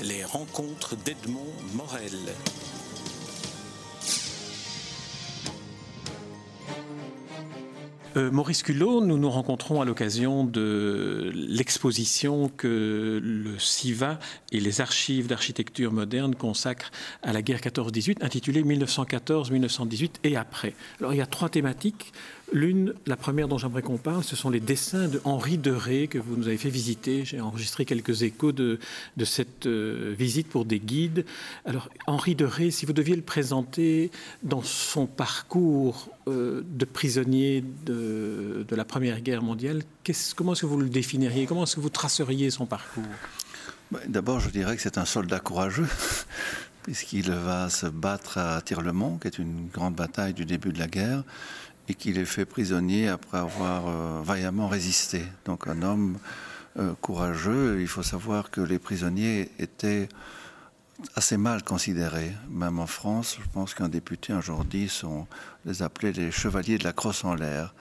Les rencontres d'Edmond Morel. Euh, Maurice Culot, nous nous rencontrons à l'occasion de l'exposition que le CIVA et les archives d'architecture moderne consacrent à la guerre 14-18, intitulée 1914-1918 et après. Alors il y a trois thématiques. L'une, la première dont j'aimerais qu'on parle, ce sont les dessins de Henri Deré que vous nous avez fait visiter. J'ai enregistré quelques échos de, cette euh, visite pour des guides. Alors, Henri Deré, si vous deviez le présenter dans son parcours euh, de prisonnier de, de, la Première Guerre mondiale, comment est-ce que vous le définiriez? Comment est-ce que vous traceriez son parcours? D'abord, je dirais que c'est un soldat courageux puisqu'il va se battre à Tirlemont, qui est une grande bataille du début de la guerre, et qu'il est fait prisonnier après avoir euh, vaillamment résisté. Donc un homme euh, courageux. Il faut savoir que les prisonniers étaient assez mal considérés, même en France. Je pense qu'un député un jour les appelait les chevaliers de la crosse en l'air.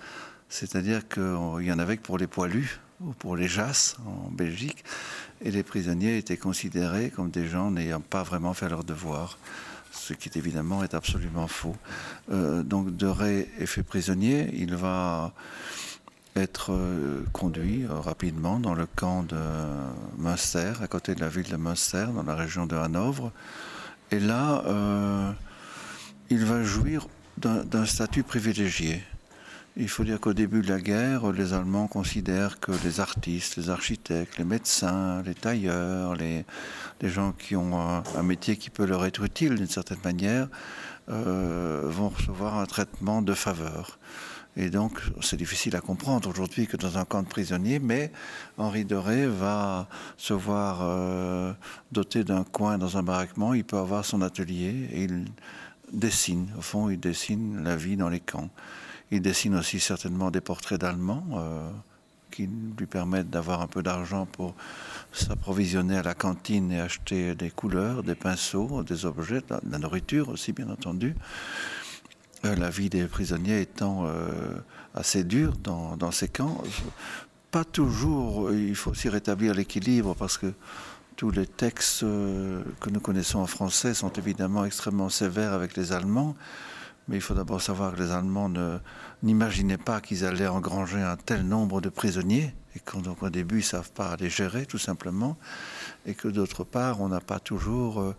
C'est-à-dire qu'il y en avait que pour les poilus ou pour les jasses en Belgique, et les prisonniers étaient considérés comme des gens n'ayant pas vraiment fait leur devoir ce qui évidemment est absolument faux. Euh, donc De Ray est fait prisonnier, il va être euh, conduit euh, rapidement dans le camp de Münster, à côté de la ville de Münster, dans la région de Hanovre. Et là, il va jouir d'un statut privilégié. Il faut dire qu'au début de la guerre, les Allemands considèrent que les artistes, les architectes, les médecins, les tailleurs, les, gens qui ont un, métier qui peut leur être utile d'une certaine manière, euh, vont recevoir un traitement de faveur. Et donc, c'est difficile à comprendre aujourd'hui que dans un camp de prisonniers, mais Henri Doré va se voir euh, doté d'un coin dans un baraquement, il peut avoir son atelier et il dessine. Au fond, il dessine la vie dans les camps. Il dessine aussi certainement des portraits d'Allemands euh, qui lui permettent d'avoir un peu d'argent pour s'approvisionner à la cantine et acheter des couleurs, des pinceaux, des objets, de la nourriture aussi bien entendu. Euh, la vie des prisonniers étant euh, assez dure dans, dans, ces camps. Pas toujours, il faut aussi rétablir l'équilibre parce que tous les textes que nous connaissons en français sont évidemment extrêmement sévères avec les Allemands. Mais il faut d'abord savoir que les Allemands n'imaginaient pas qu'ils allaient engranger un tel nombre de prisonniers, et qu'au début, ils ne savent pas les gérer, tout simplement, et que d'autre part, on n'a pas toujours euh,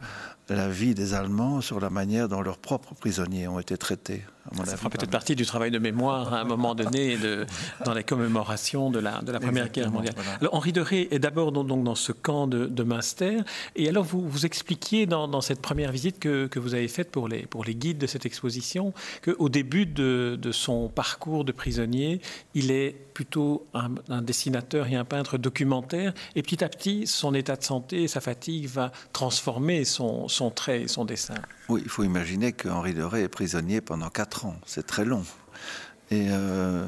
l'avis des Allemands sur la manière dont leurs propres prisonniers ont été traités. Ça fera peut-être partie du travail de mémoire à un moment donné de, dans les commémorations de la, de la Première Guerre mondiale. Alors, Henri de Ré est d'abord donc dans ce camp de, de Münster. Et alors, vous, vous expliquiez dans, dans cette première visite que, que, vous avez faite pour les, pour les guides de cette exposition qu'au début de, de, son parcours de prisonnier, il est plutôt un, un, dessinateur et un peintre documentaire. Et petit à petit, son état de santé sa fatigue va transformer son, trait et son dessin. Oui, il faut imaginer que Henri de Ré est prisonnier pendant quatre ans. C'est très long. Et euh,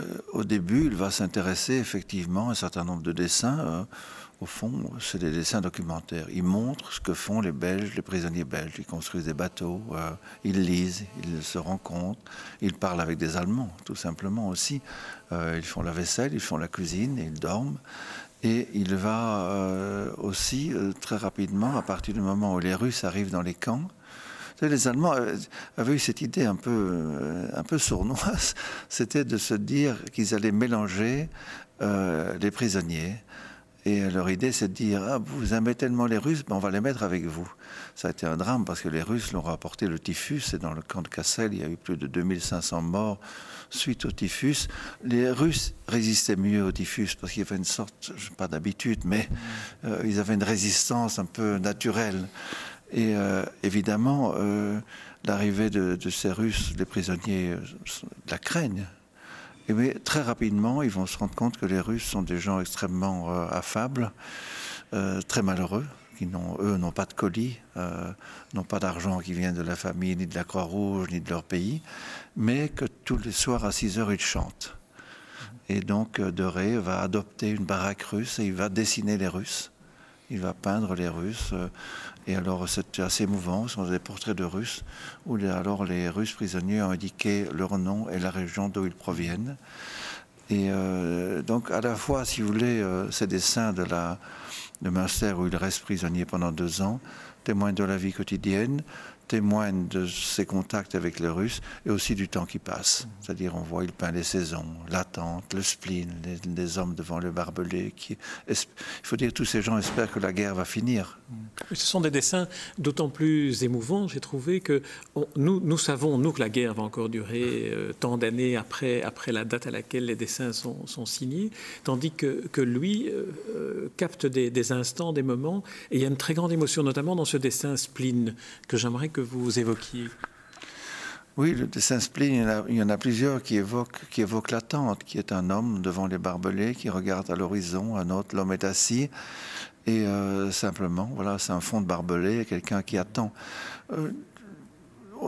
euh, au début, il va s'intéresser effectivement à un certain nombre de dessins. Euh, au fond, c'est des dessins documentaires. Il montre ce que font les Belges, les prisonniers belges. Ils construisent des bateaux, ils lisent, ils se rencontrent, ils parlent avec des Allemands, tout simplement aussi. Ils font la vaisselle, ils font la cuisine, ils dorment. Et il va euh, aussi euh, très rapidement, à partir du moment où les Russes arrivent dans les camps, les Allemands avaient eu cette idée un peu, euh, un peu sournoise, c'était de se dire qu'ils allaient mélanger euh, les prisonniers. Et leur idée, c'est de dire ah, Vous aimez tellement les Russes, ben on va les mettre avec vous. Ça a été un drame parce que les Russes leur ont apporté le typhus. Et dans le camp de Cassel, il y a eu plus de 2500 morts suite au typhus. Les Russes résistaient mieux au typhus parce qu'il y avait une sorte, pas d'habitude, mais euh, ils avaient une résistance un peu naturelle. Et euh, évidemment, euh, l'arrivée de, ces Russes, les prisonniers, la craignent. Et mais très rapidement, ils vont se rendre compte que les Russes sont des gens extrêmement euh, affables, euh, très malheureux, qui n'ont, eux n'ont pas de colis, euh, n'ont pas d'argent qui vient de la famille, ni de la Croix-Rouge, ni de leur pays, mais que tous les soirs à 6 heures, ils chantent. Et donc, De Ré va adopter une baraque russe et il va dessiner les Russes. Il va peindre les Russes. Et alors, c'est assez émouvant. Ce sont des portraits de Russes où alors les Russes prisonniers ont indiqué leur nom et la région d'où ils proviennent. Et euh, donc, à la fois, si vous voulez, euh, ces dessins de la, de Münster où il reste prisonnier pendant deux ans, témoigne de la vie quotidienne, témoigne de ses contacts avec les Russes et aussi du temps qui passe. C'est-à-dire, on voit, il peint les saisons, l'attente, le spleen, les, hommes devant le barbelé. Qui, il faut dire tous ces gens espèrent que la guerre va finir. Ce sont des dessins d'autant plus émouvants, j'ai trouvé, que nous, nous savons, nous, que la guerre va encore durer euh, tant d'années après, après la date à laquelle les dessins sont, sont signés, tandis que, que lui euh, euh, capte des, des, instants, des moments, et il y a une très grande émotion, notamment dans ce dessin spleen, que j'aimerais que vous évoquiez oui, le dessin spleen, il y, en a, plusieurs qui évoquent, l'attente, qui est un homme devant les barbelés, qui regarde à l'horizon, un autre, l'homme est assis, et euh, simplement, voilà, c'est un fond de barbelé, quelqu'un qui attend. Euh,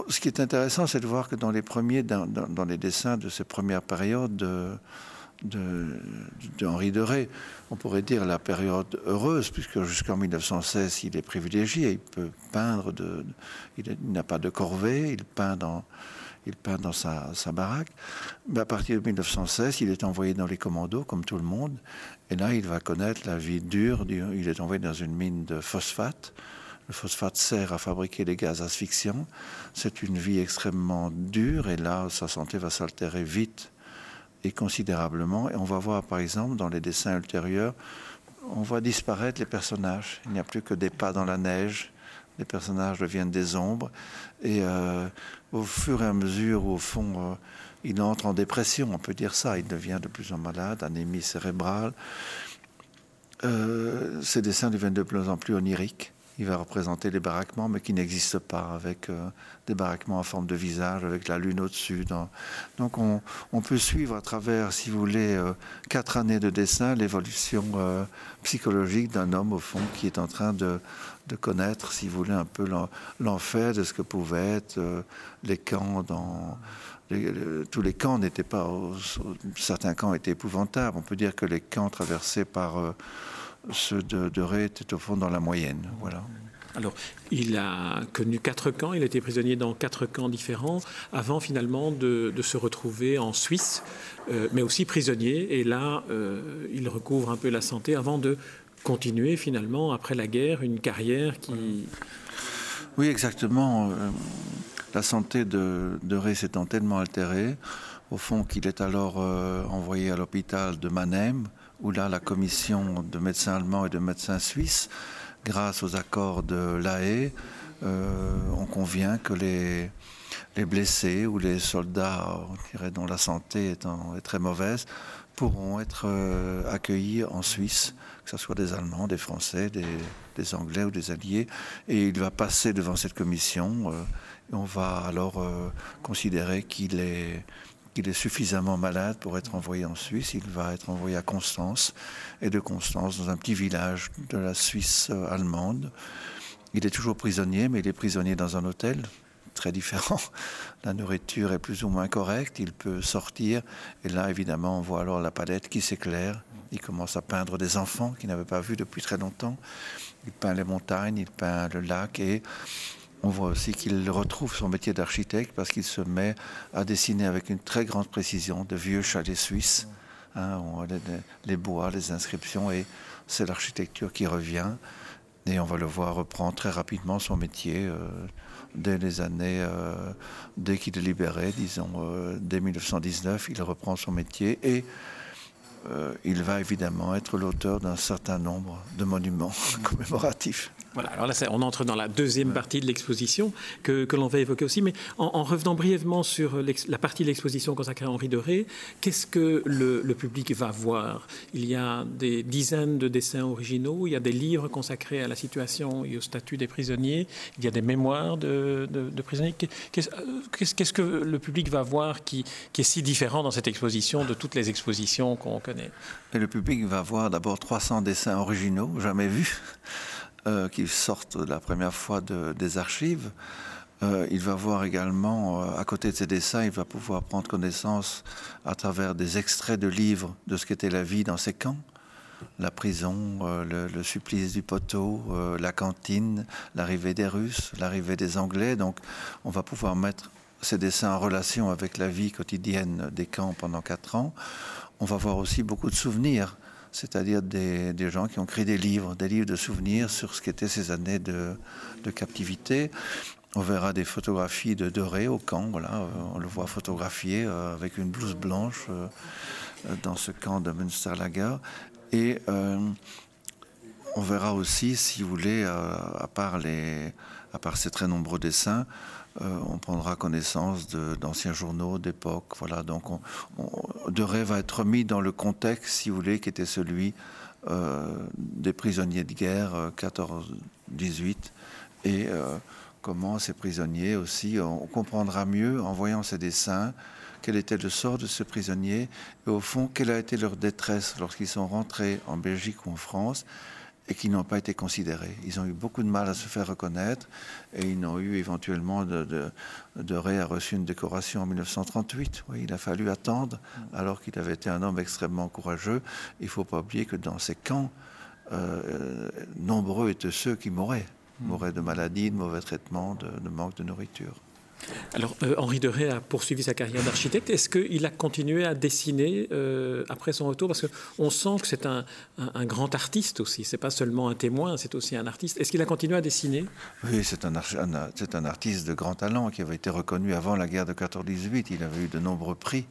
ce qui est intéressant, c'est de voir que dans les premiers, dans, les dessins de ces premières périodes de, de, de de Ré, on pourrait dire la période heureuse, puisque jusqu'en 1916, il est privilégié, il peut peindre, il n'a pas de corvée, il peint dans, il peint dans sa, baraque. Mais à partir de 1916, il est envoyé dans les commandos, comme tout le monde, et là, il va connaître la vie dure. Il est envoyé dans une mine de phosphate. Le phosphate sert à fabriquer des gaz asphyxiants. C'est une vie extrêmement dure, et là, sa santé va s'altérer vite et considérablement. Et on va voir, par exemple, dans les dessins ultérieurs, on voit disparaître les personnages. Il n'y a plus que des pas dans la neige. Les personnages deviennent des ombres. Et euh, au fur et à mesure, au fond, euh, il entre en dépression, on peut dire ça. Il devient de plus en malade, anémie cérébrale. Euh, ces dessins deviennent de plus en plus oniriques il va représenter les baraquements, mais qui n'existent pas, avec euh, des baraquements en forme de visage, avec la lune au-dessus. Donc on, peut suivre à travers, si vous voulez, euh, quatre années de dessin, l'évolution euh, psychologique d'un homme, au fond, qui est en train de, connaître, si vous voulez, un peu l'enfer de ce que pouvaient être les camps dans... tous les camps n'étaient pas... Certains camps étaient épouvantables. On peut dire que les camps traversés par ceux de, de Ré étaient au fond dans la moyenne. Voilà. Alors, il a connu quatre camps, il a été prisonnier dans quatre camps différents, avant finalement de, se retrouver en Suisse, euh, mais aussi prisonnier. Et là, euh, il recouvre un peu la santé avant de continuer finalement, après la guerre, une carrière qui... Oui, exactement. Euh, la santé de, de Ré s'étant tellement altérée, au fond qu'il est alors envoyé à l'hôpital de Mannheim, où là, la commission de médecins allemands et de médecins suisses, grâce aux accords de l'AE, euh, on convient que les, les blessés ou les soldats dont la santé est, très mauvaise pourront être euh, accueillis en Suisse, que ce soit des Allemands, des Français, des, Anglais ou des Alliés. Et il va passer devant cette commission. Euh, on va alors considérer qu'il est qu'il est suffisamment malade pour être envoyé en Suisse. Il va être envoyé à Constance, et de Constance dans un petit village de la Suisse allemande. Il est toujours prisonnier, mais il est prisonnier dans un hôtel très différent. La nourriture est plus ou moins correcte, il peut sortir, et là, évidemment, on voit alors la palette qui s'éclaire. Il commence à peindre des enfants qu'il n'avait pas vus depuis très longtemps. Il peint les montagnes, il peint le lac, et on voit aussi qu'il retrouve son métier d'architecte parce qu'il se met à dessiner avec une très grande précision de vieux chalets suisses. Hein, les, bois, les inscriptions, et c'est l'architecture qui revient. Et on va le voir reprendre très rapidement son métier euh, dès les années, euh, dès qu'il est libéré, disons, euh, dès 1919, il reprend son métier et il va évidemment être l'auteur d'un certain nombre de monuments commémoratifs. Voilà, alors là, on entre dans la deuxième partie de l'exposition que, l'on va évoquer aussi. Mais en, revenant brièvement sur la partie de l'exposition consacrée à Henri de Ré, qu'est-ce que le, public va voir? Il y a des dizaines de dessins originaux, il y a des livres consacrés à la situation et au statut des prisonniers, il y a des mémoires de, prisonniers. Qu'est-ce que le public va voir qui, qui est si différent dans cette exposition de toutes les expositions qu'on connaît? Et Le public va voir d'abord 300 dessins originaux, jamais vus euh, qui sortent la première fois de, des archives. Euh, il va voir également, euh, à côté de ses dessins, il va pouvoir prendre connaissance à travers des extraits de livres de ce qu'était la vie dans ces camps. La prison, le, le, supplice du poteau, la cantine, l'arrivée des Russes, l'arrivée des Anglais. Donc on va pouvoir mettre ces dessins en relation avec la vie quotidienne des camps pendant quatre ans. On va voir aussi beaucoup de souvenirs c'est-à-dire des, gens qui ont créé des livres, des livres de souvenirs sur ce qu'étaient ces années de, captivité. On verra des photographies de Doré au camp, voilà, euh, on le voit photographié euh, avec une blouse blanche euh, dans ce camp de Münsterlager. Et on verra aussi, si vous voulez, à, part les, ces très nombreux dessins, on prendra connaissance d'anciens journaux d'époque. Voilà, donc on, Doré va être mis dans le contexte, si vous voulez, qui était celui des prisonniers de guerre 14-18 et comment ces prisonniers aussi, on comprendra mieux en voyant ces dessins quel était le sort de ces prisonniers et au fond quelle a été leur détresse lorsqu'ils sont rentrés en Belgique ou en France et qu'ils n'ont pas été considérés. Ils ont eu beaucoup de mal à se faire reconnaître et ils n'ont eu éventuellement de, de, Ré a reçu une décoration en 1938. Oui, il a fallu attendre alors qu'il avait été un homme extrêmement courageux. Il ne faut pas oublier que dans ces camps, euh, nombreux étaient ceux qui mouraient mourrait de maladies, de mauvais traitements, de, manque de nourriture. Alors, euh, Henri de Ré a poursuivi sa carrière d'architecte. Est-ce qu'il a continué à dessiner euh, après son retour? Parce qu'on sent que c'est un, grand artiste aussi. C'est pas seulement un témoin, c'est aussi un artiste. Est-ce qu'il a continué à dessiner? Oui, c'est un, artiste de grand talent qui avait été reconnu avant la guerre de 14-18. Il avait eu de nombreux prix.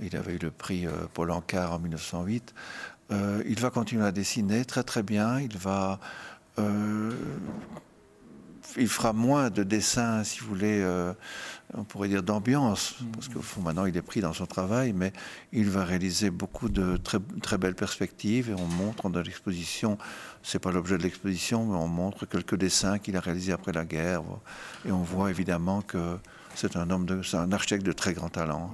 Il avait eu le prix euh, Paul Ancar en 1908. il va continuer à dessiner très très bien. Il va euh, il fera moins de dessins, si vous voulez, euh, on pourrait dire d'ambiance, parce qu'au fond, maintenant, il est pris dans son travail, mais il va réaliser beaucoup de très, belles perspectives, et on montre dans l'exposition, c'est pas l'objet de l'exposition, mais on montre quelques dessins qu'il a réalisés après la guerre, et on voit évidemment que c'est un homme, de, c'est un architecte de très grand talent.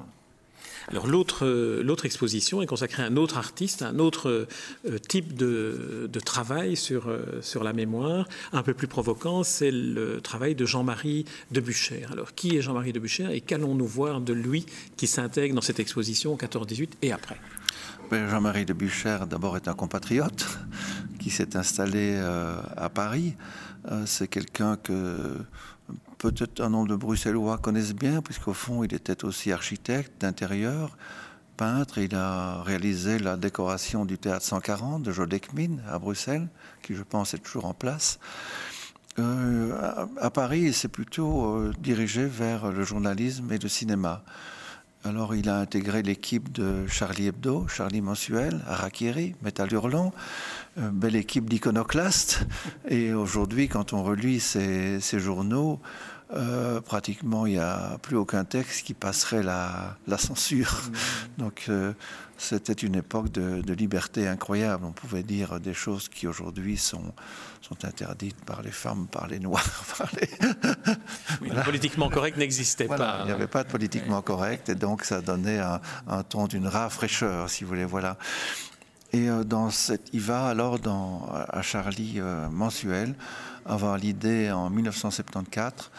Alors l'autre, euh, l'autre exposition est consacrée à un autre artiste, un autre euh, type de, travail sur, euh, sur la mémoire, un peu plus provoquant, c'est le travail de Jean-Marie de Alors qui est Jean-Marie de et qu'allons-nous voir de lui qui s'intègre dans cette exposition 14-18 et après? Ben, Jean-Marie de d'abord est un compatriote qui s'est installé à Paris. c'est quelqu'un que peut-être un nombre de Bruxellois connaissent bien, puisqu'au fond, il était aussi architecte d'intérieur, peintre. Il a réalisé la décoration du théâtre 140 de Jodekmin à Bruxelles, qui je pense est toujours en place. Euh, à, Paris, il s'est plutôt euh, dirigé vers le journalisme et le cinéma. Alors il a intégré l'équipe de Charlie Hebdo, Charlie Mensuel, Arakiri, Métal Hurlant, euh, belle équipe d'iconoclastes. Et aujourd'hui, quand on relit ces, journaux, euh, pratiquement il n'y a plus aucun texte qui passerait la, censure. Mmh. Donc euh, c'était une époque de, liberté incroyable. On pouvait dire des choses qui aujourd'hui sont, sont interdites par les femmes, par les noirs. Par les... politiquement correct n'existait pas. Il n'y avait pas de politiquement correct et donc ça donnait un, un ton d'une rare fraîcheur, si vous voulez. Voilà. Et euh, dans cette, il va alors dans, à Charlie euh, mensuel avoir l'idée en 1974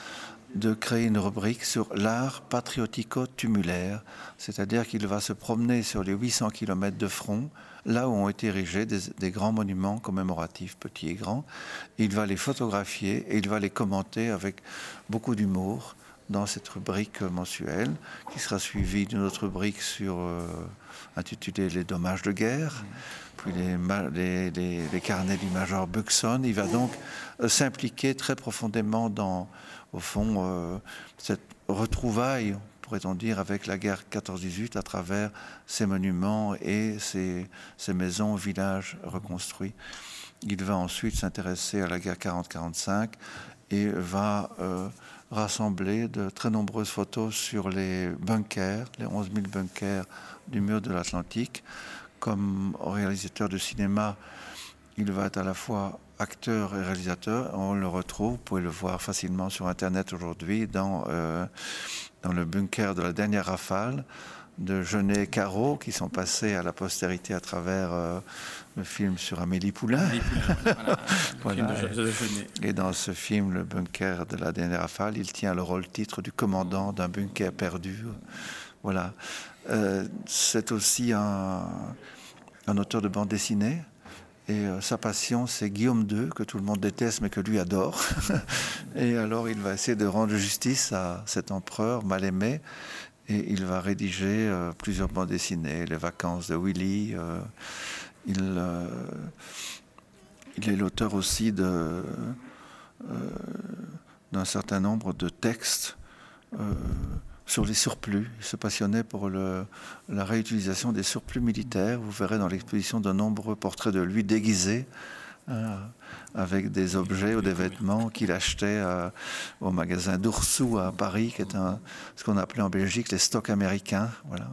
de créer une rubrique sur l'art patriotico-tumulaire, c'est-à-dire qu'il va se promener sur les 800 km de front, là où ont été érigés des, grands monuments commémoratifs, petits et grands. Il va les photographier et il va les commenter avec beaucoup d'humour dans cette rubrique mensuelle, qui sera suivie d'une autre rubrique sur, euh, intitulée Les dommages de guerre, puis les, les, carnets du major Buxon. Il va donc euh, s'impliquer très profondément dans, au fond, euh, cette retrouvaille, pourrait-on dire, avec la guerre 14-18 à travers ces monuments et ces, maisons, villages reconstruits. Il va ensuite s'intéresser à la guerre 40-45 et va rassembler de très nombreuses photos sur les bunkers, les 11 000 bunkers du mur de l'Atlantique. Comme réalisateur de cinéma, il va être à la fois acteur et réalisateur. On le retrouve, vous pouvez le voir facilement sur Internet aujourd'hui, dans, euh, dans le bunker de la dernière rafale de Genet et Caro qui sont passés à la postérité à travers euh, le film sur Amélie Poulain. Et dans ce film, Le bunker de la dernière rafale, il tient le rôle titre du commandant d'un bunker perdu. Voilà. Euh, c'est aussi un, un, auteur de bande dessinée. Et euh, sa passion, c'est Guillaume II, que tout le monde déteste, mais que lui adore. et alors, il va essayer de rendre justice à cet empereur mal aimé. Et il va rédiger euh, plusieurs bandes dessinées, Les vacances de Willy. Il, il est l'auteur aussi d'un certain nombre de textes sur les surplus. Il se passionnait pour la réutilisation des surplus militaires. Vous verrez dans l'exposition de nombreux portraits de lui déguisés euh, avec des objets ou des vêtements qu'il achetait au magasin d'Oursou à Paris, qui est ce qu'on appelait en Belgique les stocks américains. Voilà.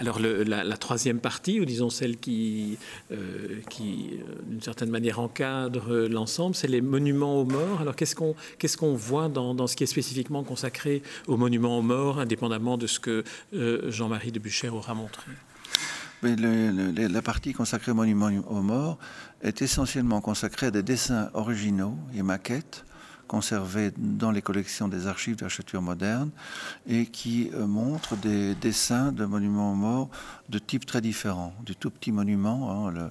Alors la, troisième partie, ou disons celle qui, euh, euh, d'une certaine manière encadre l'ensemble, c'est les monuments aux morts. Alors qu'est-ce qu'on voit dans, ce qui est spécifiquement consacré aux monuments aux morts, indépendamment de ce que euh, Jean-Marie de Bucher aura montré? La partie consacrée aux monuments aux morts est essentiellement consacrée à des dessins originaux et maquettes conservés dans les collections des archives d'architecture moderne et qui euh, montrent des dessins de monuments morts de types très différents, du tout petit monument, hein,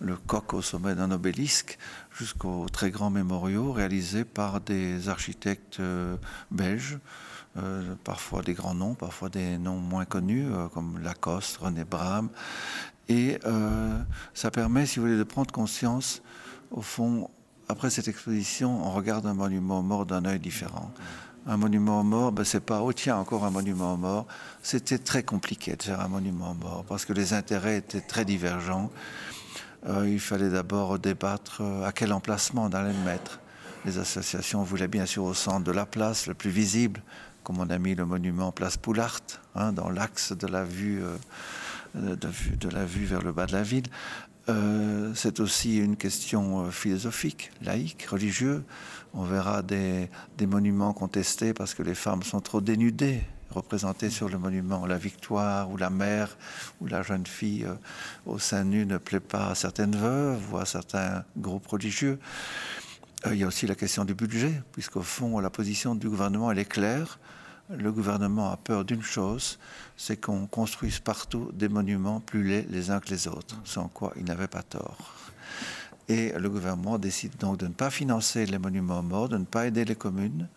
le, coq au sommet d'un obélisque, jusqu'aux très grands mémoriaux réalisés par des architectes euh, belges. Euh, parfois des grands noms, parfois des noms moins connus, comme Lacoste, René Bram. Et ça permet, si vous voulez, de prendre conscience, au fond, après cette exposition, on regarde un monument mort d'un œil différent. Un monument mort, ben, c'est pas, oh tiens, encore un monument mort. C'était très compliqué de faire un monument mort parce que les intérêts étaient très divergents. Euh, il fallait d'abord débattre euh, à quel emplacement on allait le mettre. Les associations voulaient bien sûr au centre de la place, le plus visible, comme on a mis le monument place Poulart, hein, dans l'axe de la vue. Euh, de, la vue vers le bas de la ville. Euh, c'est aussi une question euh, philosophique, laïque, religieuse. On verra des, monuments contestés parce que les femmes sont trop dénudées, représentées sur le monument. La victoire ou la mère ou la jeune fille euh, au sein nu ne plaît pas à certaines veuves ou à certains groupes religieux. il y a aussi la question du budget, puisqu'au fond, la position du gouvernement, elle est claire le gouvernement a peur d'une chose, c'est qu'on construise partout des monuments plus laids les uns que les autres, sans quoi il n'avait pas tort. Et le gouvernement décide donc de ne pas financer les monuments morts, de ne pas aider les communes,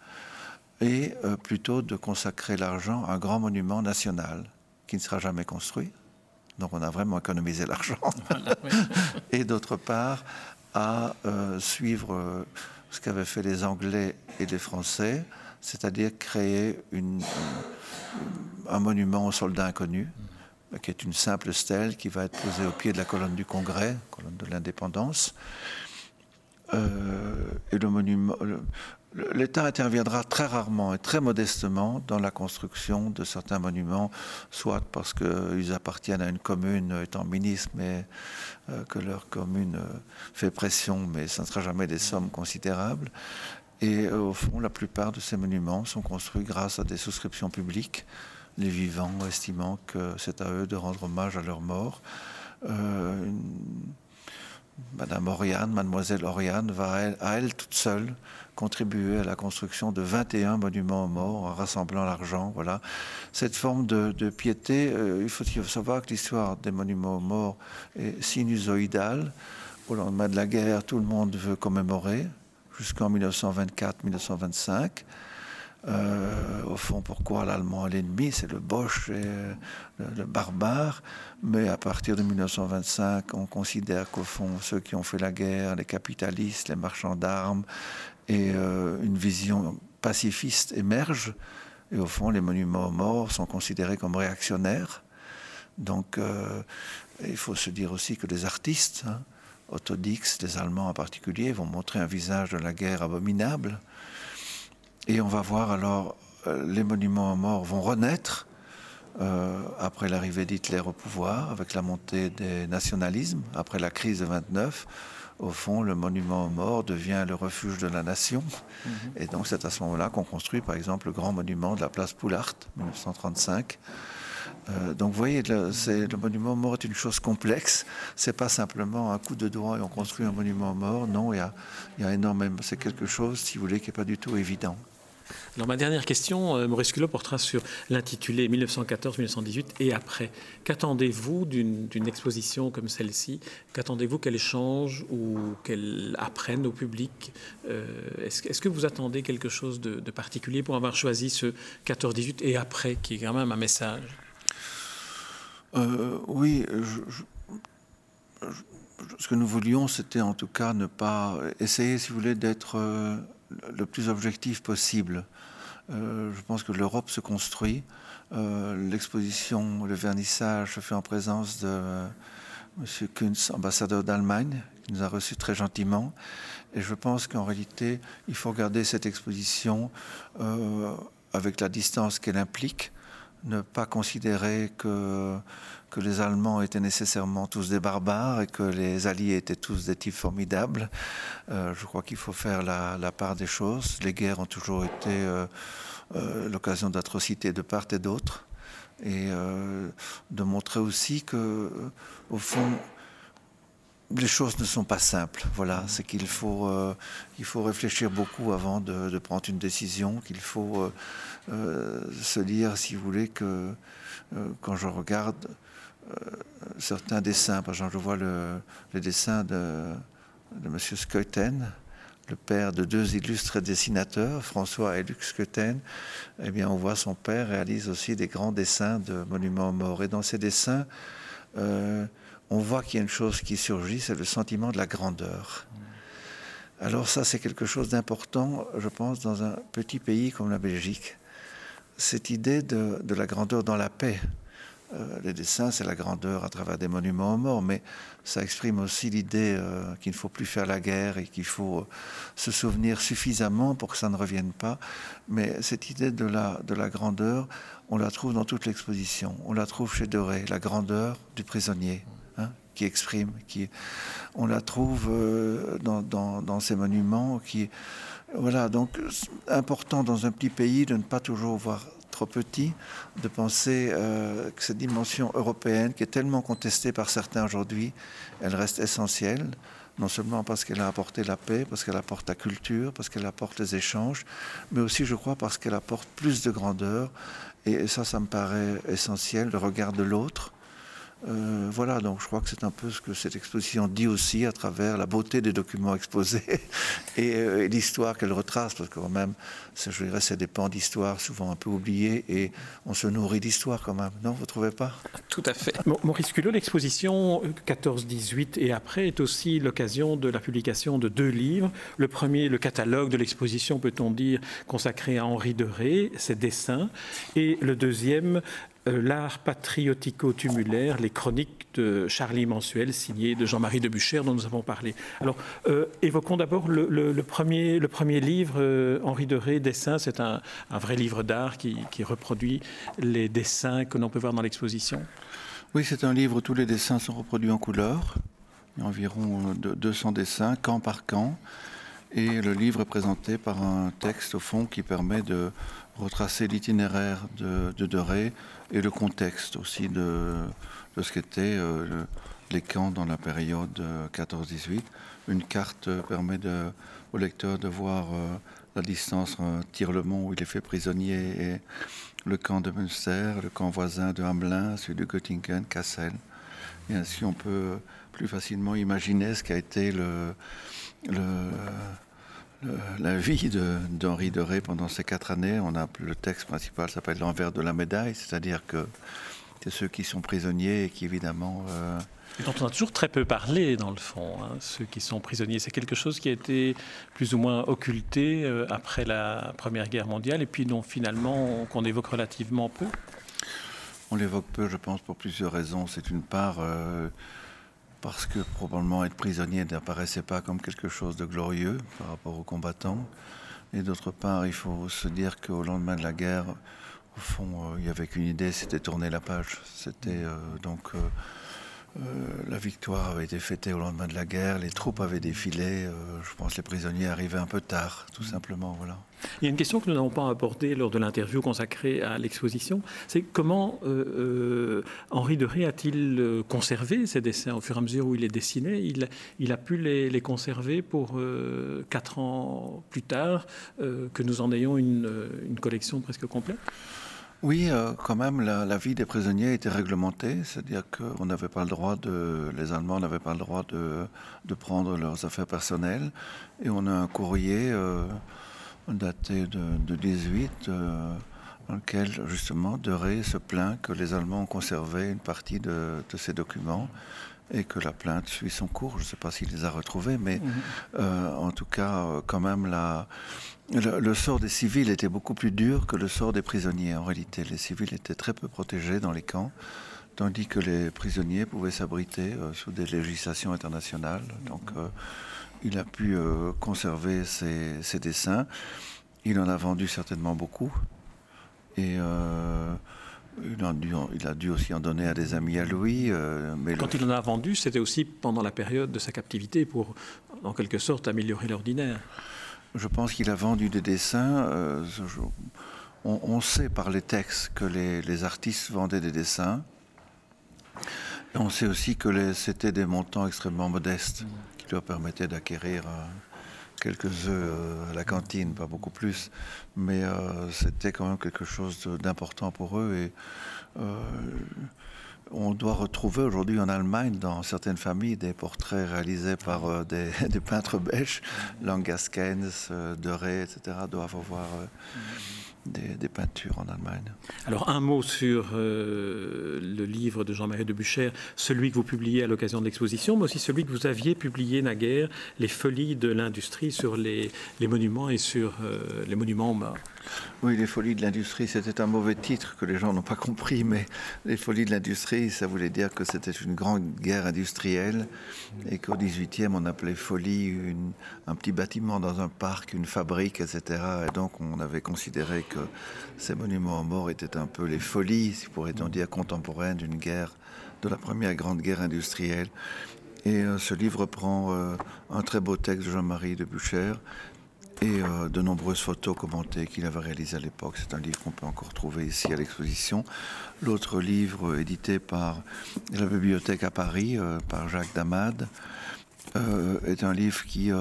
et euh, plutôt de consacrer l'argent à un grand monument national qui ne sera jamais construit. Donc on a vraiment économisé l'argent. et d'autre part, à euh, suivre euh, ce qu'avaient fait les Anglais et les Français, c'est-à-dire créer un monument aux soldats inconnus, qui est une simple stèle qui va être posée au pied de la colonne du Congrès, colonne de l'indépendance. Euh, et l'État interviendra très rarement et très modestement dans la construction de certains monuments, soit parce qu'ils appartiennent à une commune étant ministre, mais euh, que leur commune euh, fait pression, mais ce ne sera jamais des sommes considérables, et euh, au fond, la plupart de ces monuments sont construits grâce à des souscriptions publiques, les vivants estimant que c'est à eux de rendre hommage à leur mort. Euh, Madame Oriane, Mademoiselle Oriane, va à elle, toute seule contribuer à la construction de 21 monuments aux morts en rassemblant l'argent. Voilà. Cette forme de, piété, euh, il faut savoir que l'histoire des monuments aux morts est sinusoïdale. Au lendemain de la guerre, tout le monde veut commémorer jusqu'en 1924-1925. Euh, au fond, pourquoi l'allemand est l'ennemi? C'est le Bosch et le, barbare. Mais à partir de 1925, on considère qu'au fond, ceux qui ont fait la guerre, les capitalistes, les marchands d'armes, et euh, une vision pacifiste émerge. Et au fond, les monuments aux morts sont considérés comme réactionnaires. Donc, euh, il faut se dire aussi que les artistes, hein, orthodoxes, les Allemands en particulier, vont montrer un visage de la guerre abominable. Et on va voir alors euh, les monuments aux morts vont renaître euh, après l'arrivée d'Hitler au pouvoir, avec la montée des nationalismes, après la crise de 29. Au fond, le monument aux morts devient le refuge de la nation. Mhm. Et donc c'est à ce moment-là qu'on construit par exemple le grand monument de la place Poulart, 1935 euh, donc vous voyez, le, le monument mort est une chose complexe. C'est pas simplement un coup de doigt et on construit un monument mort. Non, il y a, y a énormément. C'est quelque chose, si vous voulez, qui n'est pas du tout évident. Alors ma dernière question, euh, Maurice Culot, portera sur l'intitulé 1914-1918 et après. Qu'attendez-vous d'une exposition comme celle-ci? Qu'attendez-vous qu'elle change ou qu'elle apprenne au public? Euh, Est-ce que vous attendez quelque chose de, de particulier pour avoir choisi ce 14-18 et après, qui est quand même un message? Euh, oui, ce que nous voulions, c'était en tout cas ne pas essayer, si vous voulez, d'être le plus objectif possible. je pense que l'Europe se construit. L'exposition, le vernissage se fait en présence de M. Kunz, ambassadeur d'Allemagne, qui nous a reçus très gentiment. Et je pense qu'en réalité, il faut regarder cette exposition euh, avec la distance qu'elle implique, ne pas considérer que, que les Allemands étaient nécessairement tous des barbares et que les Alliés étaient tous des types formidables. Euh, je crois qu'il faut faire la, part des choses. Les guerres ont toujours été euh, l'occasion d'atrocités de part et d'autre. Et de montrer aussi que, au fond, les choses ne sont pas simples. Voilà, c'est qu'il faut, euh, il faut réfléchir beaucoup avant de, prendre une décision, qu'il faut euh, euh, se dire, si vous voulez, que quand je regarde certains dessins, par exemple, je vois le, dessin de, M. Skeuten, le père de deux illustres dessinateurs, François et Luc Skeuten, eh bien, on voit son père réalise aussi des grands dessins de monuments morts. Et dans ces dessins, on voit qu'il y a une chose qui surgit, c'est le sentiment de la grandeur. Alors ça, c'est quelque chose d'important, je pense, dans un petit pays comme la Belgique. Cette idée de, la grandeur dans la paix. Euh, les dessins, c'est la grandeur à travers des monuments aux morts, mais ça exprime aussi l'idée euh, qu'il ne faut plus faire la guerre et qu'il faut euh, se souvenir suffisamment pour que ça ne revienne pas. Mais cette idée de de la grandeur, on la trouve dans toute l'exposition. On la trouve chez Doré, la grandeur du prisonnier qui exprime, qui, on la trouve euh, dans, ces monuments. Qui, voilà, donc important dans un petit pays de ne pas toujours voir trop petit, de penser euh, que cette dimension européenne, qui est tellement contestée par certains aujourd'hui, elle reste essentielle non seulement parce qu'elle a apporté la paix, parce qu'elle apporte la culture, parce qu'elle apporte les échanges, mais aussi, je crois, parce qu'elle apporte plus de grandeur. Et ça, ça me paraît essentiel, le regard de l'autre, euh, voilà, donc je crois que c'est un peu ce que cette exposition dit aussi à travers la beauté des documents exposés euh, et, l'histoire qu'elle retrace, parce que quand même, je dirais, c'est des pans d'histoire souvent un peu oubliés et on se nourrit d'histoire quand même, non Vous ne trouvez pas? Tout à fait. Maurice Culot, l'exposition 14-18 et après est aussi l'occasion de la publication de deux livres. Le premier, le catalogue de l'exposition, peut-on dire, consacré à Henri de Ré, ses dessins, et le deuxième, euh, l'art patriotico-tumulaire, les chroniques de Charlie Mensuel, signées de Jean-Marie Debuchère, dont nous avons parlé. Alors, euh, évoquons d'abord le, premier, livre, euh, Henri de Ré, Dessin. C'est un, vrai livre d'art qui, reproduit les dessins que l'on peut voir dans l'exposition. Oui, c'est un livre où tous les dessins sont reproduits en couleur. Il y a environ 200 dessins, camp par camp. Et le livre est présenté par un texte, au fond, qui permet de retracer l'itinéraire de, de Doré et le contexte aussi de, de ce qu'étaient euh, les camps dans la période 14-18. Une carte permet de, au lecteur de voir euh, la distance entre Tirlemont où il est fait prisonnier et le camp de Münster, le camp voisin de Hamelin, celui de Göttingen, Kassel. Et ainsi on peut plus facilement imaginer ce qu'a été le, le la vie d'Henri de, Ré pendant ces quatre années. On a, le texte principal s'appelle L'envers de la médaille, c'est-à-dire que c'est ceux qui sont prisonniers et qui évidemment... Euh, et dont on a toujours très peu parlé dans le fond, hein, ceux qui sont prisonniers. C'est quelque chose qui a été plus ou moins occulté euh, après la Première Guerre mondiale et puis dont finalement qu'on évoque relativement peu. On l'évoque peu, je pense, pour plusieurs raisons. C'est une part... Euh, parce que probablement être prisonnier n'apparaissait pas comme quelque chose de glorieux par rapport aux combattants. Et d'autre part, il faut se dire qu'au lendemain de la guerre, au fond, euh, il n'y avait qu'une idée, c'était tourner la page. C'était euh, donc euh, la victoire avait été fêtée au lendemain de la guerre, les troupes avaient défilé, je pense que les prisonniers arrivaient un peu tard, tout simplement. Voilà. Il y a une question que nous n'avons pas abordée lors de l'interview consacrée à l'exposition, c'est comment euh, Henri de Ré a-t-il conservé ces dessins au fur et à mesure où il les dessinait il, a pu les, conserver pour quatre ans plus tard, que nous en ayons une, collection presque complète? Oui, euh, quand même, la, vie des prisonniers était réglementée, c'est-à-dire qu'on les Allemands n'avaient pas le droit de, prendre leurs affaires personnelles. Et on a un courrier euh, daté de, de 18 euh, dans lequel justement De Ré se plaint que les Allemands ont conservé une partie de, de ces documents et que la plainte suit son cours. Je ne sais pas s'il les a retrouvés, mais mhm. en tout cas, quand même, la, le, sort des civils était beaucoup plus dur que le sort des prisonniers. En réalité, les civils étaient très peu protégés dans les camps tandis que les prisonniers pouvaient s'abriter sous des législations internationales. Donc, il a pu euh, conserver ses, dessins. Il en a vendu certainement beaucoup. Et euh, il, a dû, il, a dû, aussi en donner à des amis à lui. Euh, mais Quand il en a vendu, c'était aussi pendant la période de sa captivité pour, en quelque sorte, améliorer l'ordinaire. Je pense qu'il a vendu des dessins. on, sait par les textes que les, les artistes vendaient des dessins. Et on sait aussi que c'était des montants extrêmement modestes leur permettait d'acquérir euh, quelques œufs euh, à la cantine, pas beaucoup plus, mais euh, c'était quand même quelque chose d'important pour eux. Et on doit retrouver aujourd'hui en Allemagne, dans certaines familles, des portraits réalisés par des, peintres belges, Langaskens, Deray, etc., doivent avoir des, peintures en Allemagne. Alors un mot sur euh, le livre de Jean-Marie de Bucher, celui que vous publiez à l'occasion de l'exposition, mais aussi celui que vous aviez publié naguère, Les folies de l'industrie sur les, monuments et sur euh, les monuments morts. Oui, les folies de l'industrie, c'était un mauvais titre que les gens n'ont pas compris, mais les folies de l'industrie, ça voulait dire que c'était une grande guerre industrielle et qu'au 18e, on appelait folie un petit bâtiment dans un parc, une fabrique, etc. Et donc, on avait considéré que ces monuments morts étaient un peu les folies, si pourrait-on dire, contemporaines d'une guerre, de la première grande guerre industrielle. Et euh, ce livre prend euh, un très beau texte de Jean-Marie de Bucher, et euh, de nombreuses photos commentées qu'il avait réalisées à l'époque. C'est un livre qu'on peut encore trouver ici à l'exposition. L'autre livre euh, édité par la bibliothèque à Paris, euh, par Jacques Damade, est un livre qui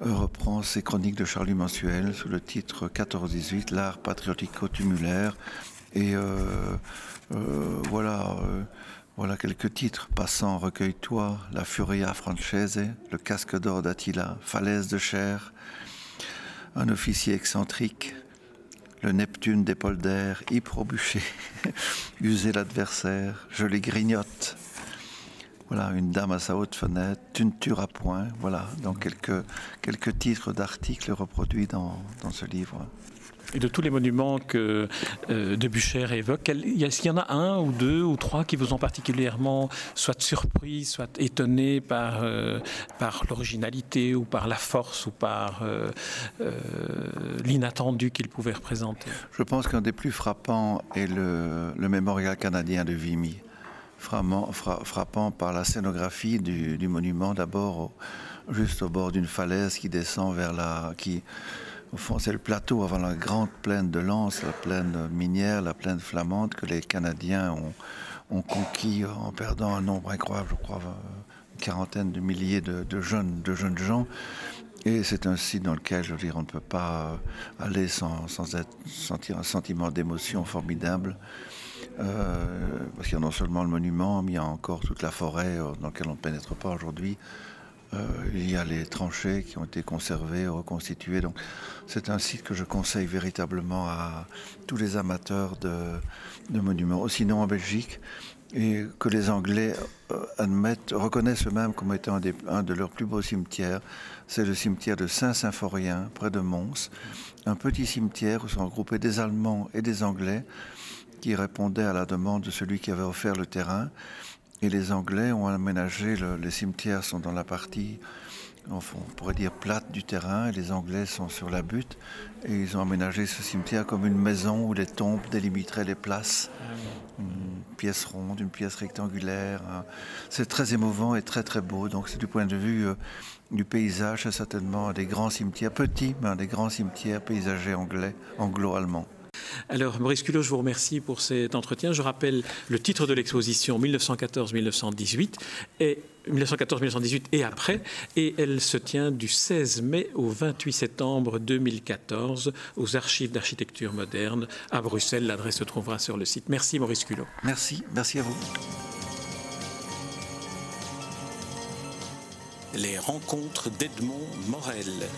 reprend ses chroniques de Charlie Mensuel sous le titre 14-18, l'art patriotico-tumulaire. Et voilà. Voilà quelques titres. Passant, recueille-toi, La Furia Francese, Le casque d'or d'Attila, Falaise de chair, Un officier excentrique, Le Neptune des polders, bûcher, User l'adversaire, Je les grignote. Voilà, une dame à sa haute fenêtre, Tu ne tueras point. Voilà, donc quelques, quelques titres d'articles reproduits dans ce livre et de tous les monuments que euh, de évoque, est-ce qu'il y en a un ou deux ou trois qui vous ont particulièrement soit surpris, soit étonné par, euh, par l'originalité ou par la force ou par euh, l'inattendu qu'il pouvait représenter? Je pense qu'un des plus frappants est le, mémorial canadien de Vimy. Frappant, frappant par la scénographie du, du monument, d'abord juste au bord d'une falaise qui descend vers la. qui au fond, c'est le plateau avant la grande plaine de Lens, la plaine minière, la plaine flamande que les Canadiens ont, conquis en perdant un nombre incroyable, je crois, une quarantaine de milliers de, jeunes, gens. Et c'est un site dans lequel, je veux dire, on ne peut pas aller sans, sentir un sentiment d'émotion formidable. Euh, parce qu'il y a non seulement le monument, mais il y a encore toute la forêt euh, dans laquelle on ne pénètre pas aujourd'hui. Euh, il y a les tranchées qui ont été conservées, reconstituées. Donc, c'est un site que je conseille véritablement à tous les amateurs de, monuments, sinon en Belgique, et que les Anglais euh, reconnaissent eux-mêmes comme étant un, de leurs plus beaux cimetières. C'est le cimetière de Saint-Symphorien, près de Mons, un petit cimetière où sont regroupés des Allemands et des Anglais qui répondaient à la demande de celui qui avait offert le terrain. Et les Anglais ont aménagé, les cimetières sont dans la partie, on pourrait dire plate du terrain, et les Anglais sont sur la butte, et ils ont aménagé ce cimetière comme une maison où les tombes délimiteraient les places. Ah une pièce ronde, une pièce rectangulaire. Hein. C'est très émouvant et très très beau. Donc c'est du point de vue euh, du paysage, c'est certainement des grands cimetières, petits, mais des grands cimetières paysagers anglais, anglo-allemands. Alors, Maurice Culot, je vous remercie pour cet entretien. Je rappelle le titre de l'exposition 1914-1918 et 1914-1918 et après, et elle se tient du 16 mai au 28 septembre 2014 aux archives d'architecture moderne à Bruxelles. L'adresse se trouvera sur le site. Merci Maurice Culot. Merci, merci à vous. Les rencontres d'Edmond Morel.